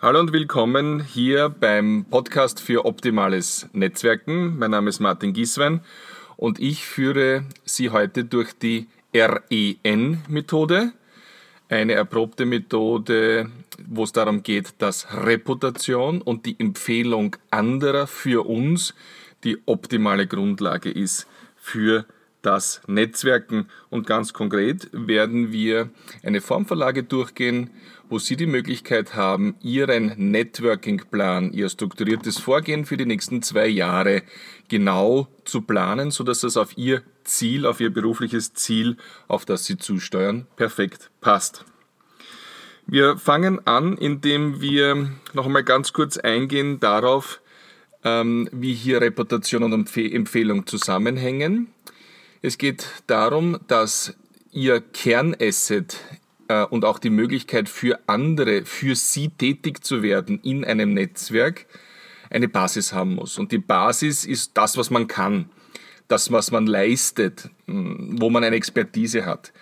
Hallo und willkommen hier beim Podcast für optimales Netzwerken. Mein Name ist Martin Gieswein und ich führe Sie heute durch die REN-Methode, eine erprobte Methode, wo es darum geht, dass Reputation und die Empfehlung anderer für uns die optimale Grundlage ist für das Netzwerken. Und ganz konkret werden wir eine Formverlage durchgehen, wo Sie die Möglichkeit haben, Ihren Networking-Plan, Ihr strukturiertes Vorgehen für die nächsten zwei Jahre genau zu planen, sodass das auf Ihr Ziel, auf Ihr berufliches Ziel, auf das Sie zusteuern, perfekt passt. Wir fangen an, indem wir noch einmal ganz kurz eingehen darauf, ähm, wie hier Reputation und Empfehlung zusammenhängen. Es geht darum, dass Ihr Kernasset äh, und auch die Möglichkeit für andere, für Sie tätig zu werden in einem Netzwerk, eine Basis haben muss. Und die Basis ist das, was man kann, das, was man leistet, hm, wo man eine Expertise hat.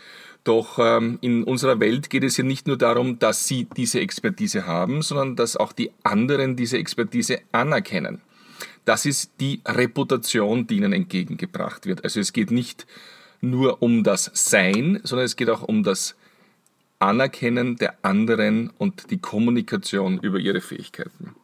Doch ähm, in unserer Welt geht es ja nicht nur darum, dass Sie diese Expertise haben, sondern dass auch die anderen diese Expertise anerkennen. Das ist die Reputation, die Ihnen entgegengebracht wird. Also es geht nicht nur um das Sein, sondern es geht auch um das Anerkennen der anderen und die Kommunikation über ihre Fähigkeiten.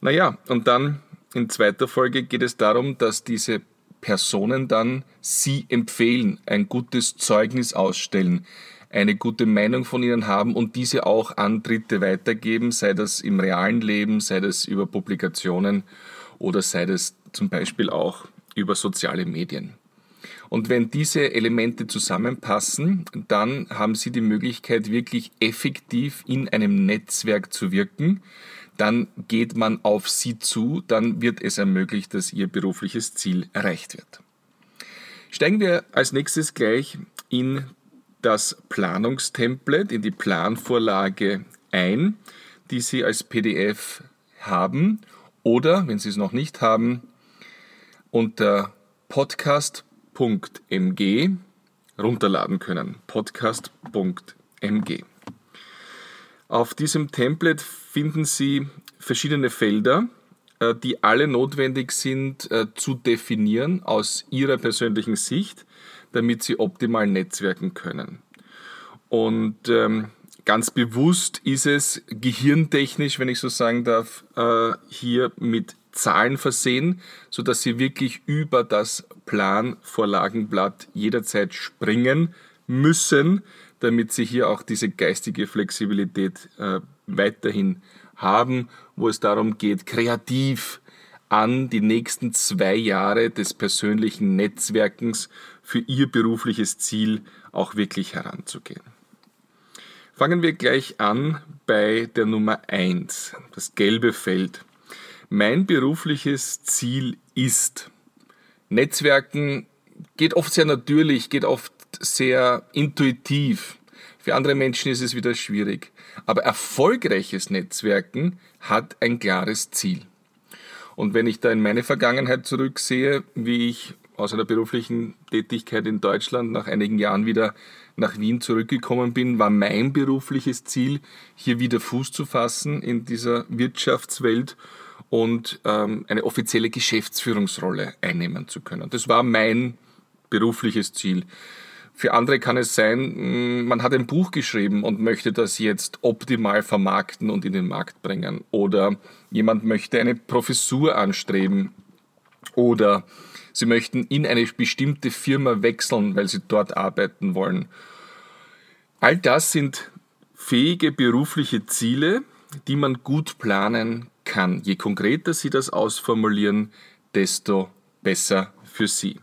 Naja, und dann in zweiter Folge geht es darum, dass diese Personen dann sie empfehlen, ein gutes Zeugnis ausstellen, eine gute Meinung von ihnen haben und diese auch an Dritte weitergeben, sei das im realen Leben, sei das über Publikationen oder sei das zum Beispiel auch über soziale Medien. Und wenn diese Elemente zusammenpassen, dann haben Sie die Möglichkeit, wirklich effektiv in einem Netzwerk zu wirken. Dann geht man auf Sie zu, dann wird es ermöglicht, dass Ihr berufliches Ziel erreicht wird. Steigen wir als nächstes gleich in das Planungstemplate, in die Planvorlage ein, die Sie als PDF haben oder, wenn Sie es noch nicht haben, unter Podcast podcast.mg runterladen können. podcast.mg. Auf diesem Template finden Sie verschiedene Felder, äh, die alle notwendig sind äh, zu definieren aus Ihrer persönlichen Sicht, damit Sie optimal netzwerken können. Und ähm, ganz bewusst ist es gehirntechnisch, wenn ich so sagen darf, äh, hier mit Zahlen versehen, sodass Sie wirklich über das Planvorlagenblatt jederzeit springen müssen, damit Sie hier auch diese geistige Flexibilität äh, weiterhin haben, wo es darum geht, kreativ an die nächsten zwei Jahre des persönlichen Netzwerkens für Ihr berufliches Ziel auch wirklich heranzugehen. Fangen wir gleich an bei der Nummer 1, das gelbe Feld. Mein berufliches Ziel ist, Netzwerken geht oft sehr natürlich, geht oft sehr intuitiv. Für andere Menschen ist es wieder schwierig. Aber erfolgreiches Netzwerken hat ein klares Ziel. Und wenn ich da in meine Vergangenheit zurücksehe, wie ich aus einer beruflichen Tätigkeit in Deutschland nach einigen Jahren wieder nach Wien zurückgekommen bin, war mein berufliches Ziel, hier wieder Fuß zu fassen in dieser Wirtschaftswelt und ähm, eine offizielle Geschäftsführungsrolle einnehmen zu können. Das war mein berufliches Ziel. Für andere kann es sein, mm, man hat ein Buch geschrieben und möchte das jetzt optimal vermarkten und in den Markt bringen. Oder jemand möchte eine Professur anstreben. Oder sie möchten in eine bestimmte Firma wechseln, weil sie dort arbeiten wollen. All das sind fähige berufliche Ziele, die man gut planen kann. Je konkreter Sie das ausformulieren, desto besser für Sie.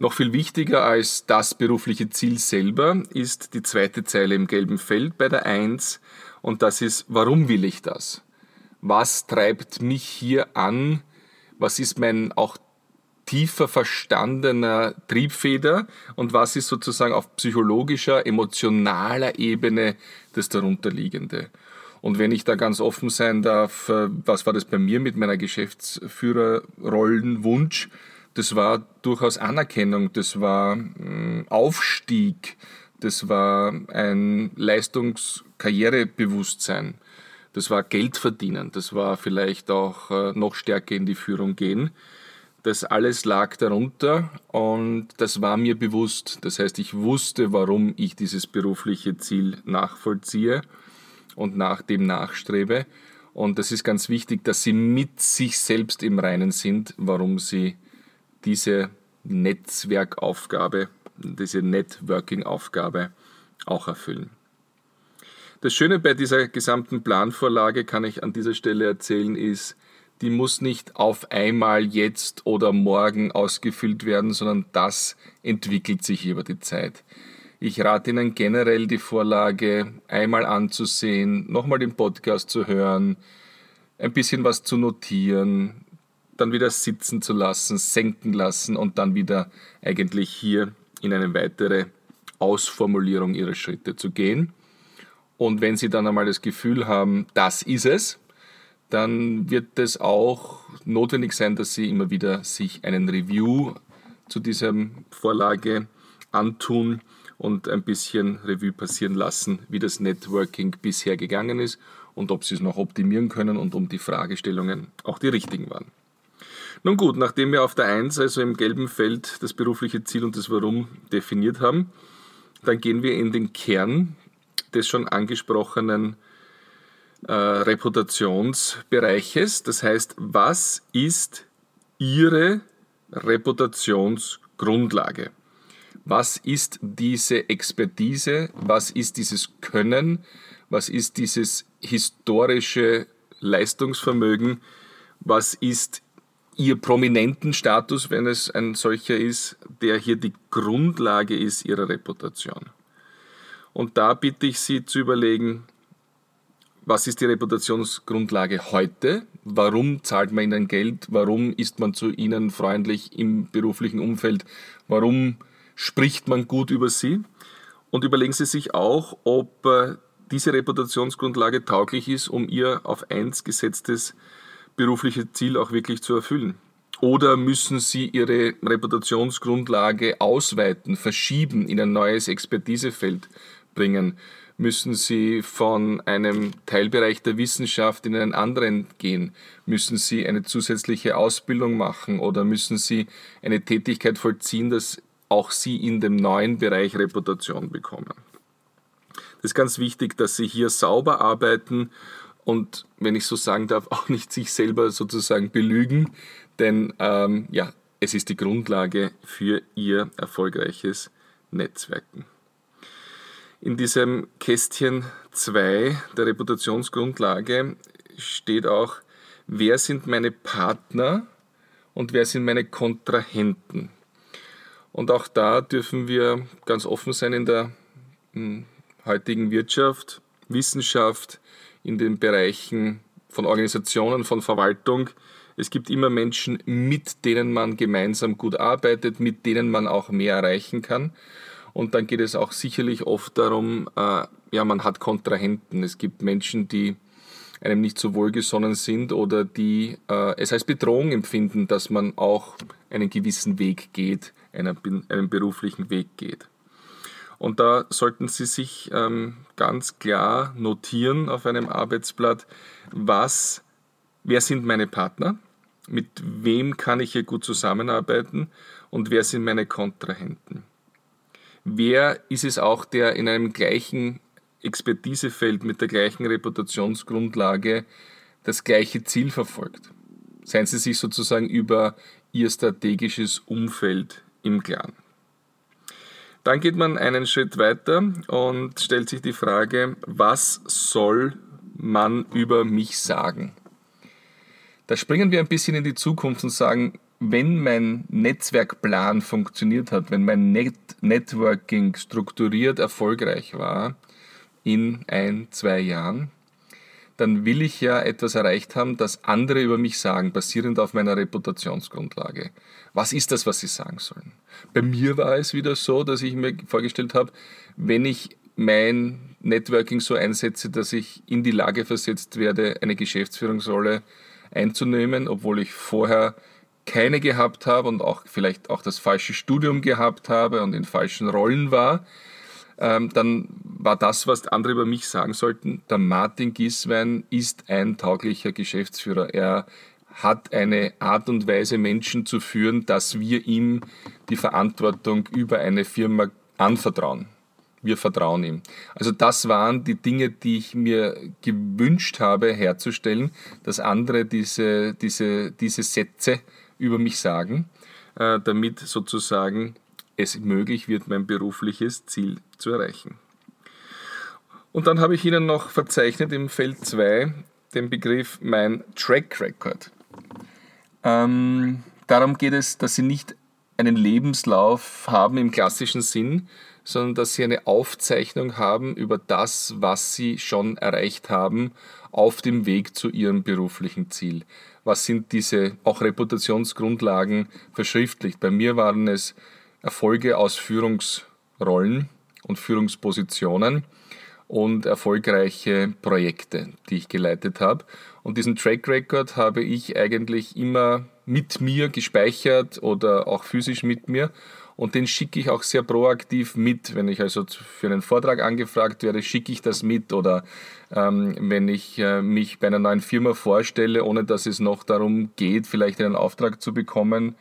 Noch viel wichtiger als das berufliche Ziel selber ist die zweite Zeile im gelben Feld bei der 1 und das ist, warum will ich das? Was treibt mich hier an? Was ist mein auch tiefer verstandener Triebfeder und was ist sozusagen auf psychologischer, emotionaler Ebene das darunterliegende? Und wenn ich da ganz offen sein darf, äh, was war das bei mir mit meiner Geschäftsführerrollenwunsch? Das war durchaus Anerkennung, das war mm, Aufstieg, das war ein Leistungskarrierebewusstsein. Das war Geld verdienen, das war vielleicht auch äh, noch stärker in die Führung gehen. Das alles lag darunter und das war mir bewusst. Das heißt, ich wusste, warum ich dieses berufliche Ziel nachvollziehe und nach dem nachstrebe. Und das ist ganz wichtig, dass Sie mit sich selbst im Reinen sind, warum Sie diese Netzwerkaufgabe, diese Networking-Aufgabe auch erfüllen. Das Schöne bei dieser gesamten Planvorlage, kann ich an dieser Stelle erzählen, ist, die muss nicht auf einmal jetzt oder morgen ausgefüllt werden, sondern das entwickelt sich über die Zeit. Ich rate Ihnen generell die Vorlage einmal anzusehen, nochmal den Podcast zu hören, ein bisschen was zu notieren, dann wieder sitzen zu lassen, senken lassen und dann wieder eigentlich hier in eine weitere Ausformulierung Ihrer Schritte zu gehen. Und wenn Sie dann einmal das Gefühl haben, das ist es, dann wird es auch notwendig sein, dass Sie immer wieder sich einen Review zu dieser Vorlage antun und ein bisschen Revue passieren lassen, wie das Networking bisher gegangen ist und ob Sie es noch optimieren können und um die Fragestellungen auch die richtigen waren. Nun gut, nachdem wir auf der 1, also im gelben Feld, das berufliche Ziel und das Warum definiert haben, dann gehen wir in den Kern des schon angesprochenen äh, Reputationsbereiches. Das heißt, was ist Ihre Reputationsgrundlage? Was ist diese Expertise? Was ist dieses Können? Was ist dieses historische Leistungsvermögen? Was ist ihr prominenten Status, wenn es ein solcher ist, der hier die Grundlage ist ihrer Reputation. Und da bitte ich Sie zu überlegen, was ist die Reputationsgrundlage heute? Warum zahlt man Ihnen Geld? Warum ist man zu Ihnen freundlich im beruflichen Umfeld? Warum spricht man gut über Sie? Und überlegen Sie sich auch, ob äh, diese Reputationsgrundlage tauglich ist, um Ihr auf eins gesetztes berufliche Ziel auch wirklich zu erfüllen? Oder müssen Sie Ihre Reputationsgrundlage ausweiten, verschieben, in ein neues Expertisefeld bringen? Müssen Sie von einem Teilbereich der Wissenschaft in einen anderen gehen? Müssen Sie eine zusätzliche Ausbildung machen oder müssen Sie eine Tätigkeit vollziehen, dass auch Sie in dem neuen Bereich Reputation bekommen? Das ist ganz wichtig, dass Sie hier sauber arbeiten und, wenn ich so sagen darf, auch nicht sich selber sozusagen belügen, denn ähm, ja, es ist die Grundlage für Ihr erfolgreiches Netzwerken. In diesem Kästchen 2 der Reputationsgrundlage steht auch, wer sind meine Partner und wer sind meine Kontrahenten. Und auch da dürfen wir ganz offen sein in der hm, heutigen Wirtschaft, Wissenschaft, in den Bereichen von Organisationen, von Verwaltung. Es gibt immer Menschen, mit denen man gemeinsam gut arbeitet, mit denen man auch mehr erreichen kann. Und dann geht es auch sicherlich oft darum, äh, ja, man hat Kontrahenten. Es gibt Menschen, die einem nicht so wohlgesonnen sind oder die äh, es als Bedrohung empfinden, dass man auch einen gewissen Weg geht, einen, einen beruflichen Weg geht. Und da sollten Sie sich ähm, ganz klar notieren auf einem Arbeitsblatt, was, wer sind meine Partner, mit wem kann ich hier gut zusammenarbeiten und wer sind meine Kontrahenten. Wer ist es auch, der in einem gleichen Expertisefeld mit der gleichen Reputationsgrundlage das gleiche Ziel verfolgt? Seien Sie sich sozusagen über Ihr strategisches Umfeld im Klaren. Dann geht man einen Schritt weiter und stellt sich die Frage, was soll man über mich sagen? Da springen wir ein bisschen in die Zukunft und sagen, wenn mein Netzwerkplan funktioniert hat, wenn mein Net Networking strukturiert erfolgreich war in ein, zwei Jahren, dann will ich ja etwas erreicht haben, das andere über mich sagen, basierend auf meiner Reputationsgrundlage. Was ist das, was sie sagen sollen? Bei mir war es wieder so, dass ich mir vorgestellt habe, wenn ich mein Networking so einsetze, dass ich in die Lage versetzt werde, eine Geschäftsführungsrolle einzunehmen, obwohl ich vorher keine gehabt habe und auch vielleicht auch das falsche Studium gehabt habe und in falschen Rollen war, ähm, dann war das, was andere über mich sagen sollten, der Martin Giswein ist ein tauglicher Geschäftsführer. Er hat eine Art und Weise, Menschen zu führen, dass wir ihm die Verantwortung über eine Firma anvertrauen. Wir vertrauen ihm. Also das waren die Dinge, die ich mir gewünscht habe herzustellen, dass andere diese, diese, diese Sätze über mich sagen, äh, damit sozusagen es möglich wird, mein berufliches Ziel zu erreichen. Und dann habe ich Ihnen noch verzeichnet im Feld 2 den Begriff mein Track Record. Ähm, darum geht es, dass Sie nicht einen Lebenslauf haben im klassischen Sinn, sondern dass Sie eine Aufzeichnung haben über das, was Sie schon erreicht haben auf dem Weg zu Ihrem beruflichen Ziel. Was sind diese auch Reputationsgrundlagen verschriftlicht? Bei mir waren es Erfolge aus Führungsrollen und Führungspositionen und erfolgreiche Projekte, die ich geleitet habe. Und diesen Track Record habe ich eigentlich immer mit mir gespeichert oder auch physisch mit mir. Und den schicke ich auch sehr proaktiv mit. Wenn ich also für einen Vortrag angefragt werde, schicke ich das mit. Oder ähm, wenn ich äh, mich bei einer neuen Firma vorstelle, ohne dass es noch darum geht, vielleicht einen Auftrag zu bekommen,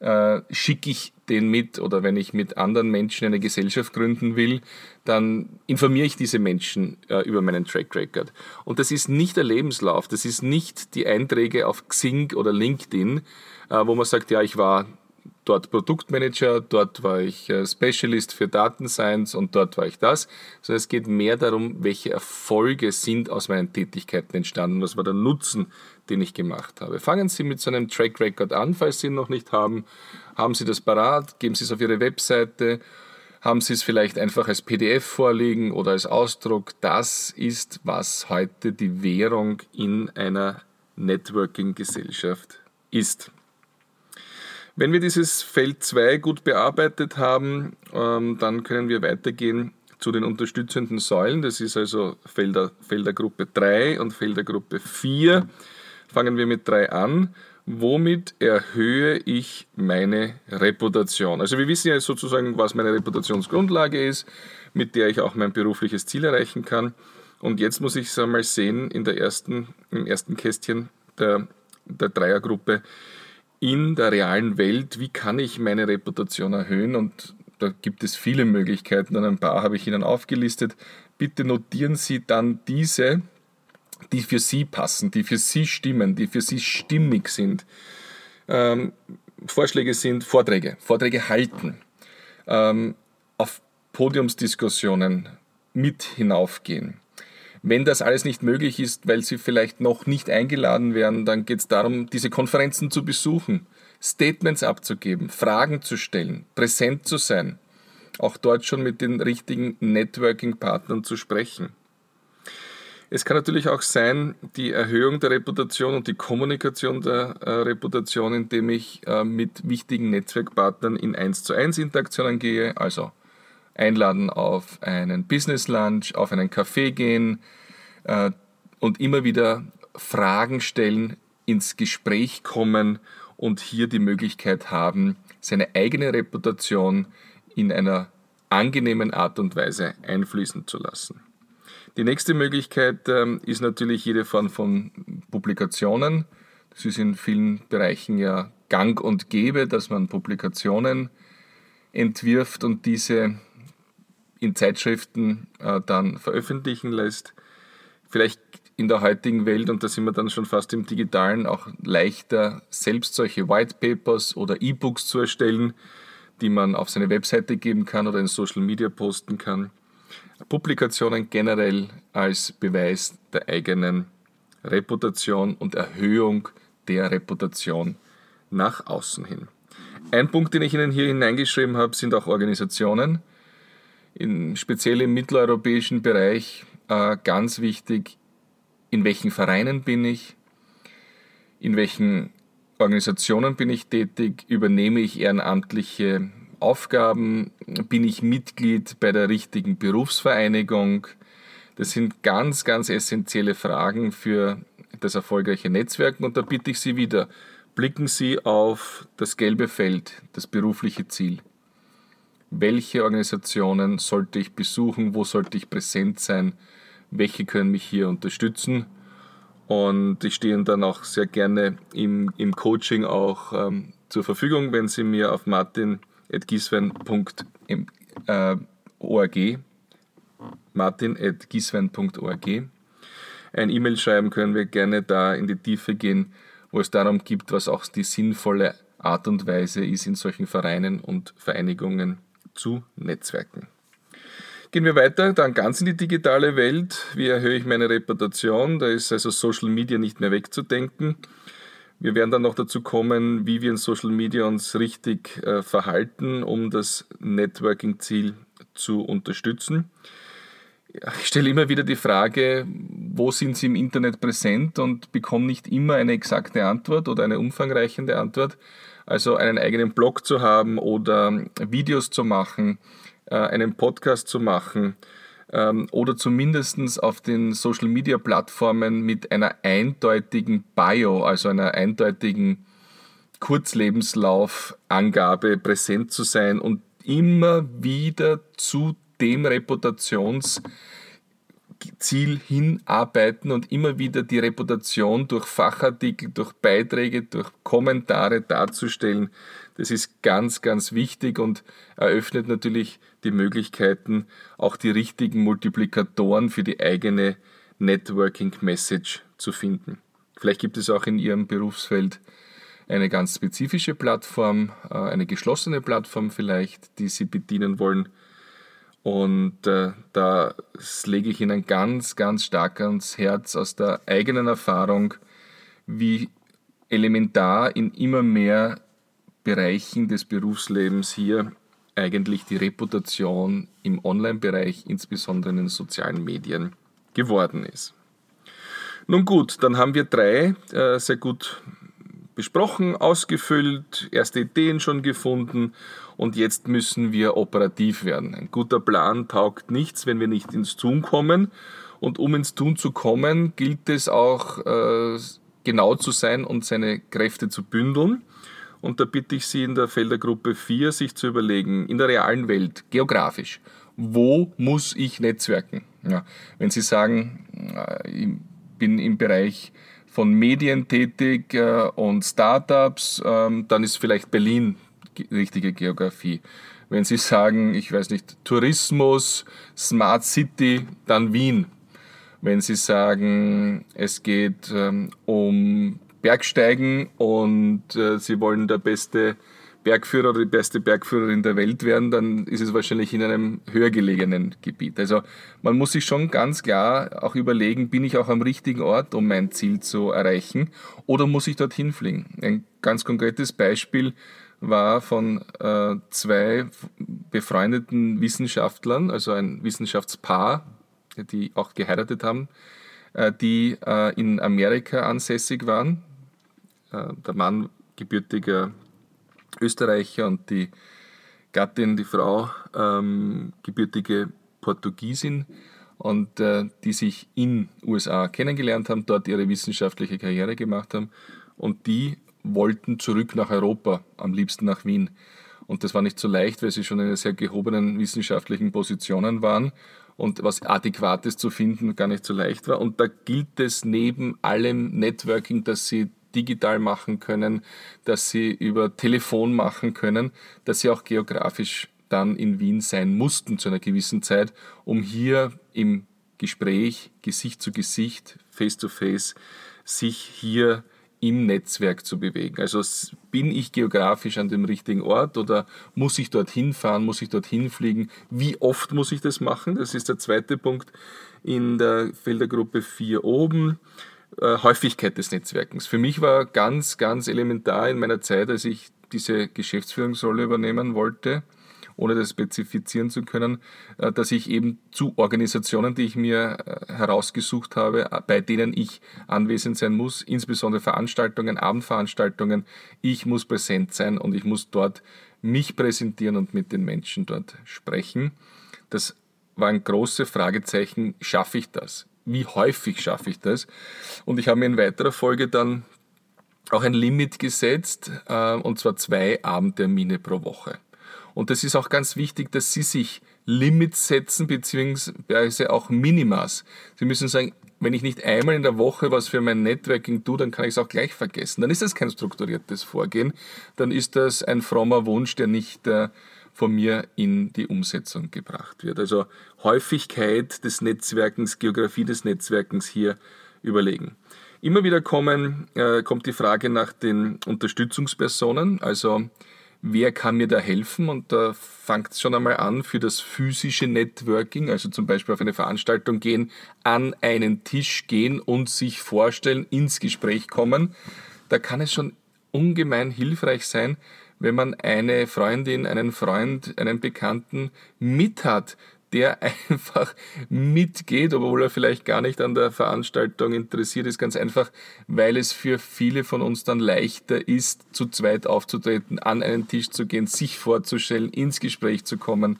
äh, schicke ich den mit oder wenn ich mit anderen Menschen eine Gesellschaft gründen will, dann informiere ich diese Menschen äh, über meinen Track Record. Und das ist nicht der Lebenslauf, das ist nicht die Einträge auf Xing oder LinkedIn, äh, wo man sagt, ja, ich war dort Produktmanager, dort war ich äh, Specialist für Datenscience und dort war ich das, sondern es geht mehr darum, welche Erfolge sind aus meinen Tätigkeiten entstanden, was war der Nutzen, den ich gemacht habe. Fangen Sie mit so einem Track Record an, falls Sie ihn noch nicht haben. Haben Sie das parat, geben Sie es auf Ihre Webseite, haben Sie es vielleicht einfach als PDF vorliegen oder als Ausdruck. Das ist, was heute die Währung in einer Networking-Gesellschaft ist. Wenn wir dieses Feld 2 gut bearbeitet haben, ähm, dann können wir weitergehen zu den unterstützenden Säulen. Das ist also Felder, Feldergruppe 3 und Feldergruppe 4. Fangen wir mit 3 an. Womit erhöhe ich meine Reputation? Also wir wissen ja sozusagen, was meine Reputationsgrundlage ist, mit der ich auch mein berufliches Ziel erreichen kann. Und jetzt muss ich es einmal sehen in der ersten, im ersten Kästchen der, der Dreiergruppe in der realen Welt, wie kann ich meine Reputation erhöhen? Und da gibt es viele Möglichkeiten und ein paar habe ich Ihnen aufgelistet. Bitte notieren Sie dann diese, die für Sie passen, die für Sie stimmen, die für Sie stimmig sind. Ähm, Vorschläge sind Vorträge, Vorträge halten, ähm, auf Podiumsdiskussionen mit hinaufgehen, wenn das alles nicht möglich ist, weil Sie vielleicht noch nicht eingeladen werden, dann geht es darum, diese Konferenzen zu besuchen, Statements abzugeben, Fragen zu stellen, präsent zu sein, auch dort schon mit den richtigen Networking-Partnern zu sprechen. Es kann natürlich auch sein, die Erhöhung der Reputation und die Kommunikation der äh, Reputation, indem ich äh, mit wichtigen Netzwerkpartnern in 1 zu 1 Interaktionen gehe, also einladen auf einen Business Lunch, auf einen Café gehen äh, und immer wieder Fragen stellen, ins Gespräch kommen und hier die Möglichkeit haben, seine eigene Reputation in einer angenehmen Art und Weise einfließen zu lassen. Die nächste Möglichkeit ähm, ist natürlich jede Form von Publikationen. Das ist in vielen Bereichen ja gang und gäbe, dass man Publikationen entwirft und diese in Zeitschriften äh, dann veröffentlichen lässt. Vielleicht in der heutigen Welt, und da sind wir dann schon fast im digitalen, auch leichter, selbst solche White Papers oder E-Books zu erstellen, die man auf seine Webseite geben kann oder in Social Media posten kann. Publikationen generell als Beweis der eigenen Reputation und Erhöhung der Reputation nach außen hin. Ein Punkt, den ich Ihnen hier hineingeschrieben habe, sind auch Organisationen in, speziell im mitteleuropäischen Bereich äh, ganz wichtig, in welchen Vereinen bin ich, in welchen Organisationen bin ich tätig, übernehme ich ehrenamtliche Aufgaben, bin ich Mitglied bei der richtigen Berufsvereinigung. Das sind ganz, ganz essentielle Fragen für das erfolgreiche Netzwerken und da bitte ich Sie wieder, blicken Sie auf das gelbe Feld, das berufliche Ziel. Welche Organisationen sollte ich besuchen, wo sollte ich präsent sein, welche können mich hier unterstützen. Und ich stehe dann auch sehr gerne im, im Coaching auch ähm, zur Verfügung, wenn Sie mir auf martin.giswen.org martin.giswen.org ein E-Mail schreiben, können. Wir gerne da in die Tiefe gehen, wo es darum geht, was auch die sinnvolle Art und Weise ist, in solchen Vereinen und Vereinigungen zu netzwerken. Gehen wir weiter, dann ganz in die digitale Welt. Wie erhöhe ich meine Reputation? Da ist also Social Media nicht mehr wegzudenken. Wir werden dann noch dazu kommen, wie wir in Social Media uns richtig äh, verhalten, um das Networking-Ziel zu unterstützen. Ich stelle immer wieder die Frage, wo sind Sie im Internet präsent und bekomme nicht immer eine exakte Antwort oder eine umfangreichende Antwort. Also einen eigenen Blog zu haben oder Videos zu machen, äh, einen Podcast zu machen ähm, oder zumindest auf den Social-Media-Plattformen mit einer eindeutigen Bio, also einer eindeutigen Kurzlebenslaufangabe präsent zu sein und immer wieder zu dem Reputations- Ziel hinarbeiten und immer wieder die Reputation durch Fachartikel, durch Beiträge, durch Kommentare darzustellen. Das ist ganz, ganz wichtig und eröffnet natürlich die Möglichkeiten, auch die richtigen Multiplikatoren für die eigene Networking Message zu finden. Vielleicht gibt es auch in Ihrem Berufsfeld eine ganz spezifische Plattform, äh, eine geschlossene Plattform vielleicht, die Sie bedienen wollen und äh, da lege ich Ihnen ganz, ganz stark ans Herz aus der eigenen Erfahrung, wie elementar in immer mehr Bereichen des Berufslebens hier eigentlich die Reputation im Online-Bereich, insbesondere in den sozialen Medien, geworden ist. Nun gut, dann haben wir drei äh, sehr gut besprochen, ausgefüllt, erste Ideen schon gefunden und jetzt müssen wir operativ werden. Ein guter Plan taugt nichts, wenn wir nicht ins Tun kommen und um ins Tun zu kommen, gilt es auch äh, genau zu sein und seine Kräfte zu bündeln. Und da bitte ich Sie in der Feldergruppe 4, sich zu überlegen, in der realen Welt, geografisch, wo muss ich netzwerken? Ja, wenn Sie sagen, äh, ich bin im Bereich von Medien tätig äh, und Startups, ähm, dann ist vielleicht Berlin richtige Geografie. Wenn Sie sagen, ich weiß nicht, Tourismus, Smart City, dann Wien. Wenn Sie sagen, es geht ähm, um Bergsteigen und äh, Sie wollen der beste Bergführer oder die beste Bergführerin der Welt werden, dann ist es wahrscheinlich in einem höher gelegenen Gebiet. Also man muss sich schon ganz klar auch überlegen, bin ich auch am richtigen Ort, um mein Ziel zu erreichen oder muss ich dorthin fliegen? Ein ganz konkretes Beispiel war von äh, zwei befreundeten Wissenschaftlern, also ein Wissenschaftspaar, die auch geheiratet haben, äh, die äh, in Amerika ansässig waren. Äh, der Mann gebürtiger Österreicher und die Gattin, die Frau, ähm, gebürtige Portugiesin und äh, die sich in USA kennengelernt haben, dort ihre wissenschaftliche Karriere gemacht haben und die wollten zurück nach Europa, am liebsten nach Wien. Und das war nicht so leicht, weil sie schon in sehr gehobenen wissenschaftlichen Positionen waren und was Adäquates zu finden gar nicht so leicht war. Und da gilt es neben allem Networking, das sie digital machen können, dass sie über Telefon machen können, dass sie auch geografisch dann in Wien sein mussten zu einer gewissen Zeit, um hier im Gespräch, Gesicht zu Gesicht, face to face, sich hier im Netzwerk zu bewegen. Also bin ich geografisch an dem richtigen Ort oder muss ich dorthin fahren, muss ich dorthin fliegen? Wie oft muss ich das machen? Das ist der zweite Punkt in der Feldergruppe 4 oben. Äh, Häufigkeit des Netzwerkens. Für mich war ganz, ganz elementar in meiner Zeit, als ich diese Geschäftsführungsrolle übernehmen wollte, ohne das spezifizieren zu können, äh, dass ich eben zu Organisationen, die ich mir äh, herausgesucht habe, bei denen ich anwesend sein muss, insbesondere Veranstaltungen, Abendveranstaltungen, ich muss präsent sein und ich muss dort mich präsentieren und mit den Menschen dort sprechen. Das war ein großes Fragezeichen, schaffe ich das? wie häufig schaffe ich das? Und ich habe mir in weiterer Folge dann auch ein Limit gesetzt, äh, und zwar zwei Abendtermine pro Woche. Und das ist auch ganz wichtig, dass Sie sich Limits setzen, beziehungsweise auch Minimas. Sie müssen sagen, wenn ich nicht einmal in der Woche was für mein Networking tue, dann kann ich es auch gleich vergessen. Dann ist das kein strukturiertes Vorgehen, dann ist das ein frommer Wunsch, der nicht äh, von mir in die Umsetzung gebracht wird. Also Häufigkeit des Netzwerkens, Geografie des Netzwerkens hier überlegen. Immer wieder kommen, äh, kommt die Frage nach den Unterstützungspersonen, also wer kann mir da helfen? Und da fängt es schon einmal an für das physische Networking, also zum Beispiel auf eine Veranstaltung gehen, an einen Tisch gehen und sich vorstellen, ins Gespräch kommen. Da kann es schon ungemein hilfreich sein, wenn man eine Freundin, einen Freund, einen Bekannten mit hat, der einfach mitgeht, obwohl er vielleicht gar nicht an der Veranstaltung interessiert ist, ganz einfach, weil es für viele von uns dann leichter ist, zu zweit aufzutreten, an einen Tisch zu gehen, sich vorzustellen, ins Gespräch zu kommen,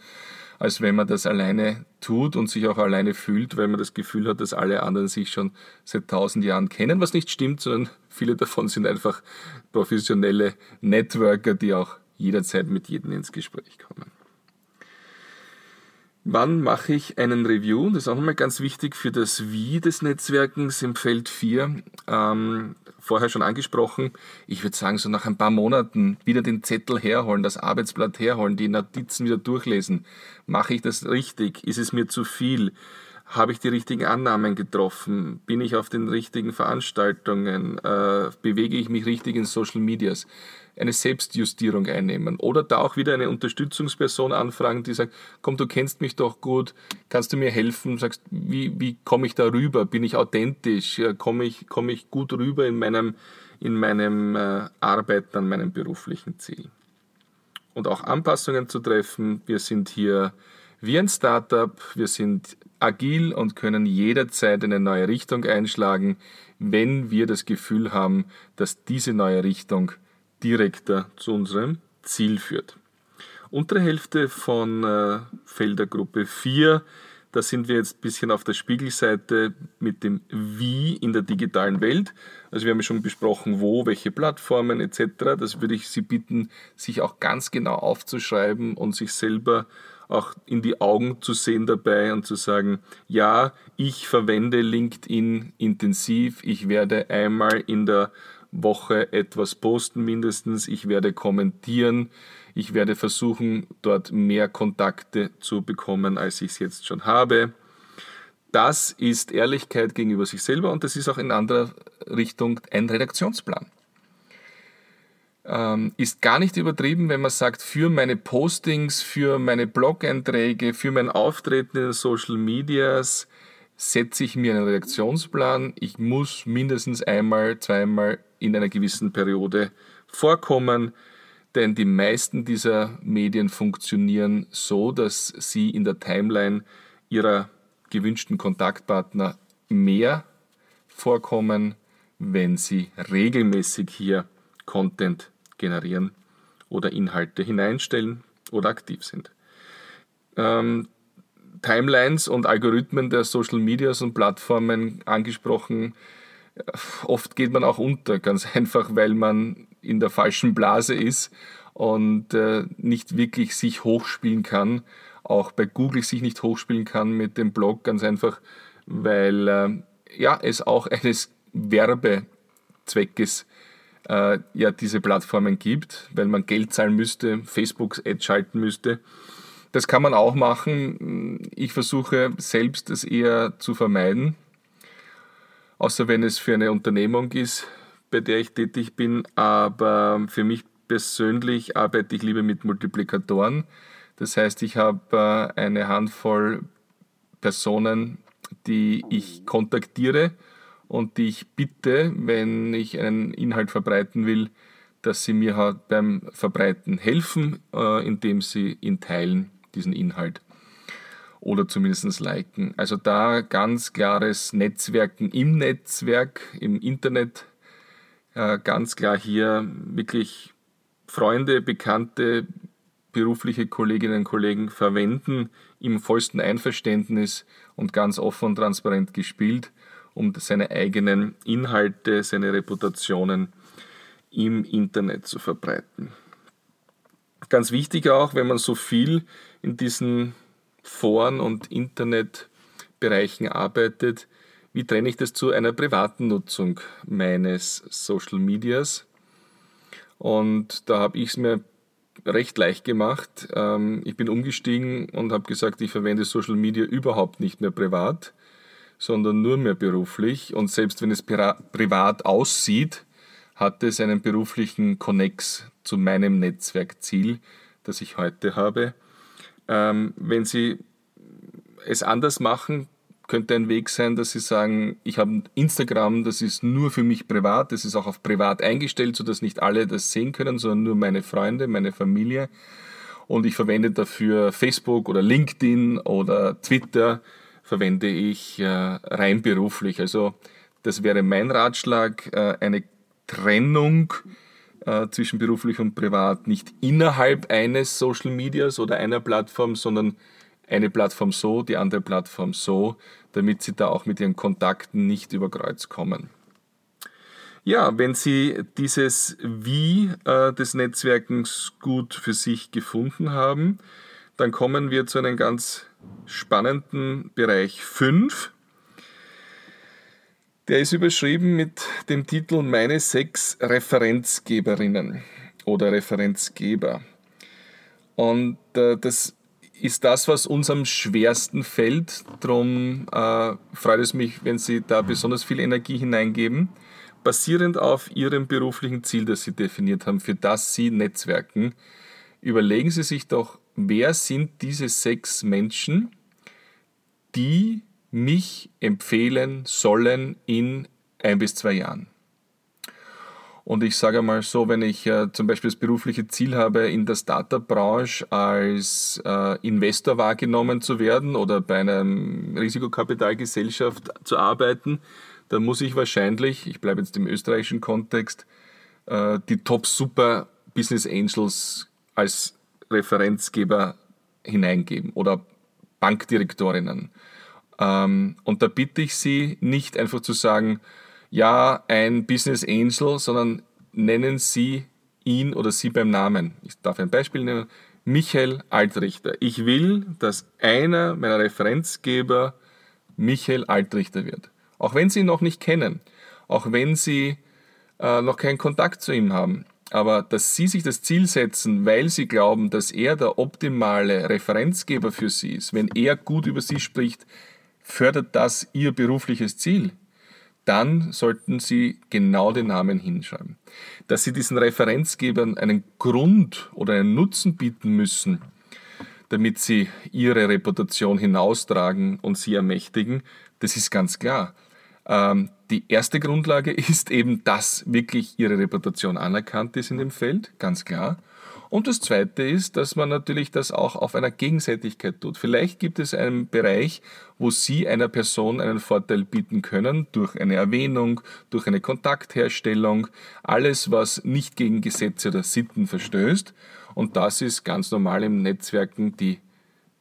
als wenn man das alleine tut und sich auch alleine fühlt, weil man das Gefühl hat, dass alle anderen sich schon seit tausend Jahren kennen, was nicht stimmt, sondern viele davon sind einfach professionelle Networker, die auch jederzeit mit jedem ins Gespräch kommen. Wann mache ich einen Review? Das ist auch nochmal ganz wichtig für das Wie des Netzwerkens im Feld 4. Ähm, vorher schon angesprochen. Ich würde sagen, so nach ein paar Monaten wieder den Zettel herholen, das Arbeitsblatt herholen, die Notizen wieder durchlesen. Mache ich das richtig? Ist es mir zu viel? Habe ich die richtigen Annahmen getroffen? Bin ich auf den richtigen Veranstaltungen? Äh, bewege ich mich richtig in Social Medias? eine Selbstjustierung einnehmen. Oder da auch wieder eine Unterstützungsperson anfragen, die sagt, komm, du kennst mich doch gut, kannst du mir helfen? Sagst, wie, wie komme ich da rüber? Bin ich authentisch? Komme ich, komme ich gut rüber in meinem, in meinem äh, Arbeiten an meinem beruflichen Ziel? Und auch Anpassungen zu treffen. Wir sind hier wie ein Startup, wir sind agil und können jederzeit eine neue Richtung einschlagen, wenn wir das Gefühl haben, dass diese neue Richtung direkter zu unserem Ziel führt. Untere Hälfte von äh, Feldergruppe 4, da sind wir jetzt ein bisschen auf der Spiegelseite mit dem Wie in der digitalen Welt. Also wir haben schon besprochen, wo, welche Plattformen etc. Das würde ich Sie bitten, sich auch ganz genau aufzuschreiben und sich selber auch in die Augen zu sehen dabei und zu sagen, ja, ich verwende LinkedIn intensiv, ich werde einmal in der Woche etwas posten mindestens. Ich werde kommentieren. Ich werde versuchen, dort mehr Kontakte zu bekommen, als ich es jetzt schon habe. Das ist Ehrlichkeit gegenüber sich selber und das ist auch in anderer Richtung ein Redaktionsplan. Ähm, ist gar nicht übertrieben, wenn man sagt, für meine Postings, für meine Blog-Einträge, für mein Auftreten in Social Medias setze ich mir einen Redaktionsplan. Ich muss mindestens einmal, zweimal in einer gewissen Periode vorkommen, denn die meisten dieser Medien funktionieren so, dass sie in der Timeline ihrer gewünschten Kontaktpartner mehr vorkommen, wenn sie regelmäßig hier Content generieren oder Inhalte hineinstellen oder aktiv sind. Ähm, Timelines und Algorithmen der Social Medias und Plattformen angesprochen, oft geht man auch unter, ganz einfach, weil man in der falschen Blase ist und äh, nicht wirklich sich hochspielen kann, auch bei Google sich nicht hochspielen kann mit dem Blog, ganz einfach, weil äh, ja, es auch eines Werbezweckes äh, ja diese Plattformen gibt, weil man Geld zahlen müsste, Facebook-Ads schalten müsste. Das kann man auch machen. Ich versuche selbst es eher zu vermeiden, außer wenn es für eine Unternehmung ist, bei der ich tätig bin. Aber für mich persönlich arbeite ich lieber mit Multiplikatoren. Das heißt, ich habe äh, eine Handvoll Personen, die ich kontaktiere und die ich bitte, wenn ich einen Inhalt verbreiten will, dass sie mir halt beim Verbreiten helfen, äh, indem sie ihn teilen, diesen Inhalt. Oder zumindest liken. Also da ganz klares Netzwerken im Netzwerk, im Internet, äh, ganz klar hier wirklich Freunde, Bekannte, berufliche Kolleginnen und Kollegen verwenden im vollsten Einverständnis und ganz offen und transparent gespielt, um seine eigenen Inhalte, seine Reputationen im Internet zu verbreiten. Ganz wichtig auch, wenn man so viel in diesen Foren und Internetbereichen arbeitet, wie trenne ich das zu einer privaten Nutzung meines Social Medias? Und da habe ich es mir recht leicht gemacht. Ähm, ich bin umgestiegen und habe gesagt, ich verwende Social Media überhaupt nicht mehr privat, sondern nur mehr beruflich. Und selbst wenn es privat aussieht, hat es einen beruflichen Connex zu meinem Netzwerkziel, das ich heute habe. Ähm, wenn Sie es anders machen, könnte ein Weg sein, dass Sie sagen, ich habe Instagram, das ist nur für mich privat, das ist auch auf privat eingestellt, sodass nicht alle das sehen können, sondern nur meine Freunde, meine Familie. Und ich verwende dafür Facebook oder LinkedIn oder Twitter, verwende ich äh, rein beruflich. Also das wäre mein Ratschlag, äh, eine Trennung äh, zwischen beruflich und privat nicht innerhalb eines Social Medias oder einer Plattform, sondern eine Plattform so, die andere Plattform so, damit Sie da auch mit Ihren Kontakten nicht über Kreuz kommen. Ja, wenn Sie dieses Wie äh, des Netzwerkens gut für sich gefunden haben, dann kommen wir zu einem ganz spannenden Bereich 5. Der ist überschrieben mit dem Titel Meine sechs Referenzgeberinnen oder Referenzgeber. Und äh, das ist das, was uns am schwersten fällt. Darum äh, freut es mich, wenn Sie da besonders viel Energie hineingeben, basierend auf Ihrem beruflichen Ziel, das Sie definiert haben, für das Sie netzwerken. Überlegen Sie sich doch, wer sind diese sechs Menschen, die mich empfehlen sollen in ein bis zwei Jahren. Und ich sage mal so, wenn ich äh, zum Beispiel das berufliche Ziel habe, in der Startup-Branche als äh, Investor wahrgenommen zu werden oder bei einer Risikokapitalgesellschaft zu arbeiten, dann muss ich wahrscheinlich, ich bleibe jetzt im österreichischen Kontext, äh, die Top-Super Business Angels als Referenzgeber hineingeben oder Bankdirektorinnen. Ähm, und da bitte ich Sie nicht einfach zu sagen, ja, ein Business Angel, sondern nennen Sie ihn oder sie beim Namen. Ich darf ein Beispiel nennen. Michael Altrichter. Ich will, dass einer meiner Referenzgeber Michael Altrichter wird. Auch wenn Sie ihn noch nicht kennen, auch wenn Sie äh, noch keinen Kontakt zu ihm haben. Aber dass Sie sich das Ziel setzen, weil Sie glauben, dass er der optimale Referenzgeber für Sie ist, wenn er gut über Sie spricht, fördert das Ihr berufliches Ziel dann sollten Sie genau den Namen hinschreiben. Dass Sie diesen Referenzgebern einen Grund oder einen Nutzen bieten müssen, damit sie ihre Reputation hinaustragen und sie ermächtigen, das ist ganz klar. Die erste Grundlage ist eben, dass wirklich ihre Reputation anerkannt ist in dem Feld, ganz klar. Und das Zweite ist, dass man natürlich das auch auf einer Gegenseitigkeit tut. Vielleicht gibt es einen Bereich, wo Sie einer Person einen Vorteil bieten können durch eine Erwähnung, durch eine Kontaktherstellung, alles, was nicht gegen Gesetze oder Sitten verstößt. Und das ist ganz normal im Netzwerken die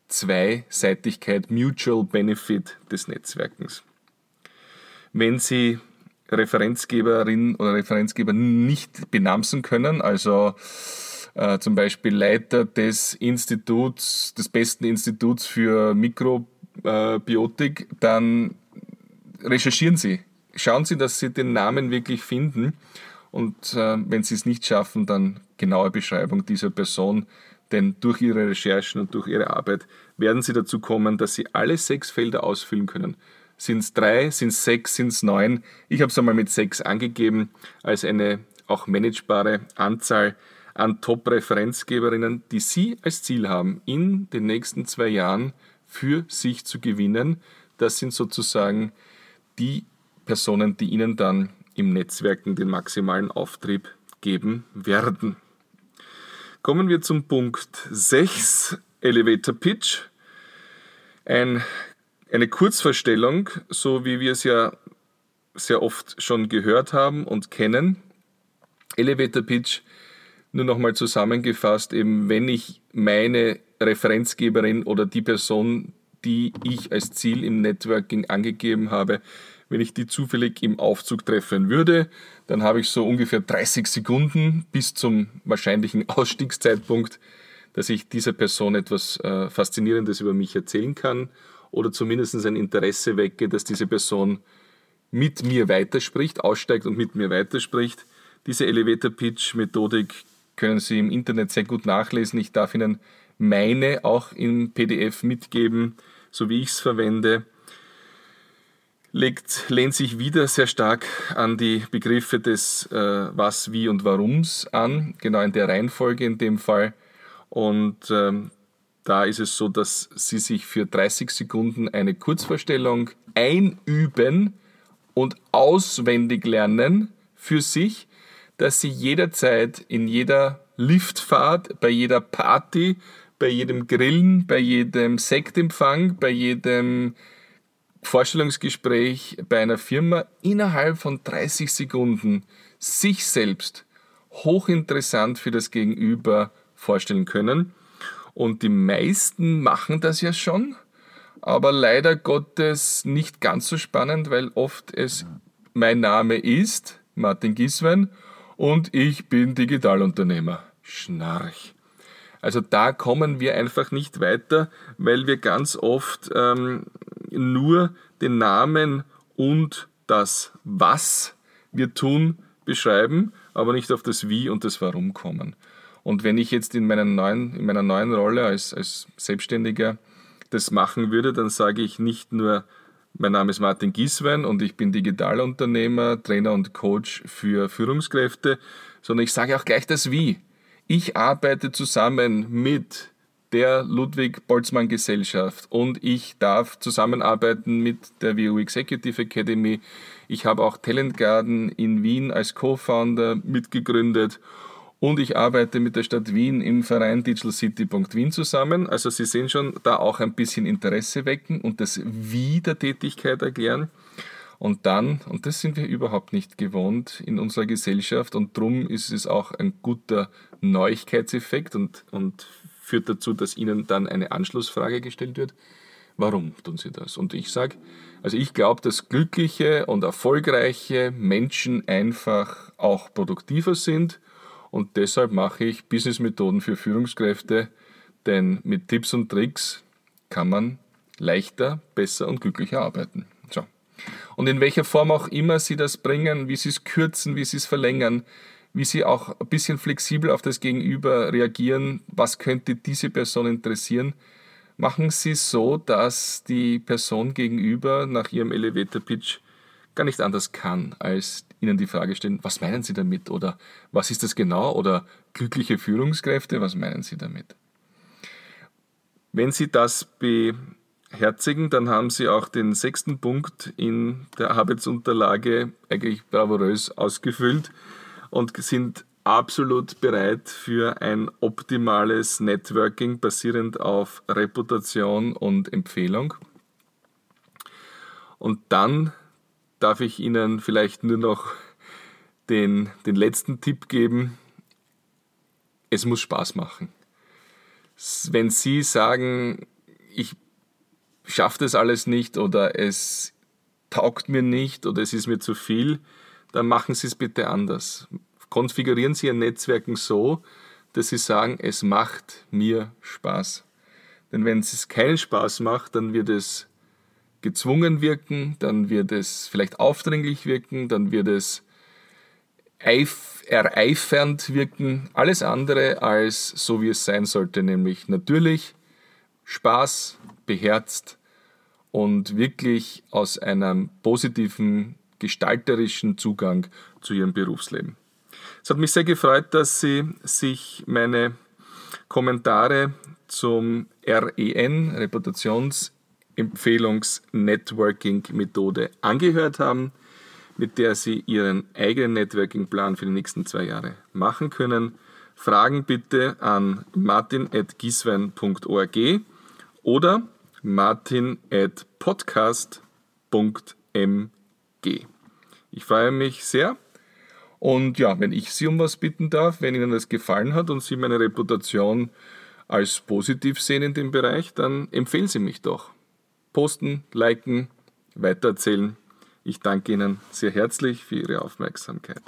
Zweiseitigkeit, Mutual Benefit des Netzwerkens. Wenn Sie Referenzgeberin oder Referenzgeber nicht benamsen können, also äh, zum Beispiel Leiter des Instituts, des besten Instituts für Mikrobiotik, dann recherchieren Sie. Schauen Sie, dass Sie den Namen wirklich finden und äh, wenn Sie es nicht schaffen, dann genaue Beschreibung dieser Person, denn durch Ihre Recherchen und durch Ihre Arbeit werden Sie dazu kommen, dass Sie alle sechs Felder ausfüllen können. Sind es drei, sind es sechs, sind es neun? Ich habe es einmal mit sechs angegeben als eine auch managebare Anzahl an Top-Referenzgeberinnen, die Sie als Ziel haben, in den nächsten zwei Jahren für sich zu gewinnen. Das sind sozusagen die Personen, die Ihnen dann im Netzwerken den maximalen Auftrieb geben werden. Kommen wir zum Punkt 6, Elevator Pitch. Ein, eine Kurzvorstellung, so wie wir es ja sehr oft schon gehört haben und kennen. Elevator Pitch nur nochmal zusammengefasst, eben wenn ich meine Referenzgeberin oder die Person, die ich als Ziel im Networking angegeben habe, Wenn ich die zufällig im Aufzug treffen würde, dann habe ich so ungefähr 30 Sekunden bis zum wahrscheinlichen Ausstiegszeitpunkt, dass ich dieser Person etwas äh, Faszinierendes über mich erzählen kann oder zumindest ein Interesse wecke, dass diese Person mit mir weiterspricht, aussteigt und mit mir weiterspricht. Diese Elevator Pitch Methodik können Sie im Internet sehr gut nachlesen. Ich darf Ihnen meine auch im PDF mitgeben, so wie ich es verwende. Legt, lehnt sich wieder sehr stark an die Begriffe des äh, Was, Wie und Warums an, genau in der Reihenfolge in dem Fall. Und ähm, da ist es so, dass Sie sich für 30 Sekunden eine Kurzvorstellung einüben und auswendig lernen für sich, dass Sie jederzeit in jeder Liftfahrt, bei jeder Party, bei jedem Grillen, bei jedem Sektempfang, bei jedem Vorstellungsgespräch bei einer Firma innerhalb von 30 Sekunden sich selbst hochinteressant für das Gegenüber vorstellen können. Und die meisten machen das ja schon, aber leider Gottes nicht ganz so spannend, weil oft es mein Name ist, Martin Giswein, und ich bin Digitalunternehmer. Schnarch. Also da kommen wir einfach nicht weiter, weil wir ganz oft ähm, nur den Namen und das Was wir tun beschreiben, aber nicht auf das Wie und das Warum kommen. Und wenn ich jetzt in, meiner neuen, in meiner neuen Rolle als, als Selbstständiger das machen würde, dann sage ich nicht nur, mein Name ist Martin Gieswein und ich bin Digitalunternehmer, Trainer und Coach für Führungskräfte, sondern ich sage auch gleich das Wie. Ich arbeite zusammen mit der Ludwig Boltzmann Gesellschaft und ich darf zusammenarbeiten mit der WU Executive Academy. Ich habe auch Talent Garden in Wien als Co-Founder mitgegründet und ich arbeite mit der Stadt Wien im Verein digitalcity.wien zusammen. Also Sie sehen schon, da auch ein bisschen Interesse wecken und das Wie der Tätigkeit erklären. Und dann, und das sind wir überhaupt nicht gewohnt in unserer Gesellschaft und darum ist es auch ein guter Neuigkeitseffekt und, und führt dazu, dass Ihnen dann eine Anschlussfrage gestellt wird. Warum tun Sie das? Und ich sage, also ich glaube, dass glückliche und erfolgreiche Menschen einfach auch produktiver sind und deshalb mache ich Businessmethoden für Führungskräfte, denn mit Tipps und Tricks kann man leichter, besser und glücklicher arbeiten. So. Und in welcher Form auch immer Sie das bringen, wie Sie es kürzen, wie Sie es verlängern, wie Sie auch ein bisschen flexibel auf das Gegenüber reagieren, was könnte diese Person interessieren, machen Sie es so, dass die Person gegenüber nach Ihrem Elevator Pitch gar nicht anders kann, als Ihnen die Frage stellen, was meinen Sie damit oder was ist das genau oder glückliche Führungskräfte, was meinen Sie damit? Wenn Sie das be herzigen, dann haben Sie auch den sechsten Punkt in der Arbeitsunterlage eigentlich bravourös ausgefüllt und sind absolut bereit für ein optimales Networking basierend auf Reputation und Empfehlung. Und dann darf ich Ihnen vielleicht nur noch den, den letzten Tipp geben. Es muss Spaß machen. Wenn Sie sagen, ich schaffe das alles nicht oder es taugt mir nicht oder es ist mir zu viel, dann machen Sie es bitte anders. Konfigurieren Sie Ihr Netzwerken so, dass Sie sagen, es macht mir Spaß. Denn wenn es keinen Spaß macht, dann wird es gezwungen wirken, dann wird es vielleicht aufdringlich wirken, dann wird es ereifernd wirken. Alles andere als so, wie es sein sollte, nämlich natürlich Spaß, beherzt und wirklich aus einem positiven gestalterischen Zugang zu ihrem Berufsleben. Es hat mich sehr gefreut, dass Sie sich meine Kommentare zum REN, Reputationsempfehlungs-Networking-Methode, angehört haben, mit der Sie Ihren eigenen Networking-Plan für die nächsten zwei Jahre machen können. Fragen bitte an martin.giswein.org oder martin.podcast.mg. Ich freue mich sehr. Und ja, wenn ich Sie um was bitten darf, wenn Ihnen das gefallen hat und Sie meine Reputation als positiv sehen in dem Bereich, dann empfehlen Sie mich doch. Posten, liken, weitererzählen. Ich danke Ihnen sehr herzlich für Ihre Aufmerksamkeit.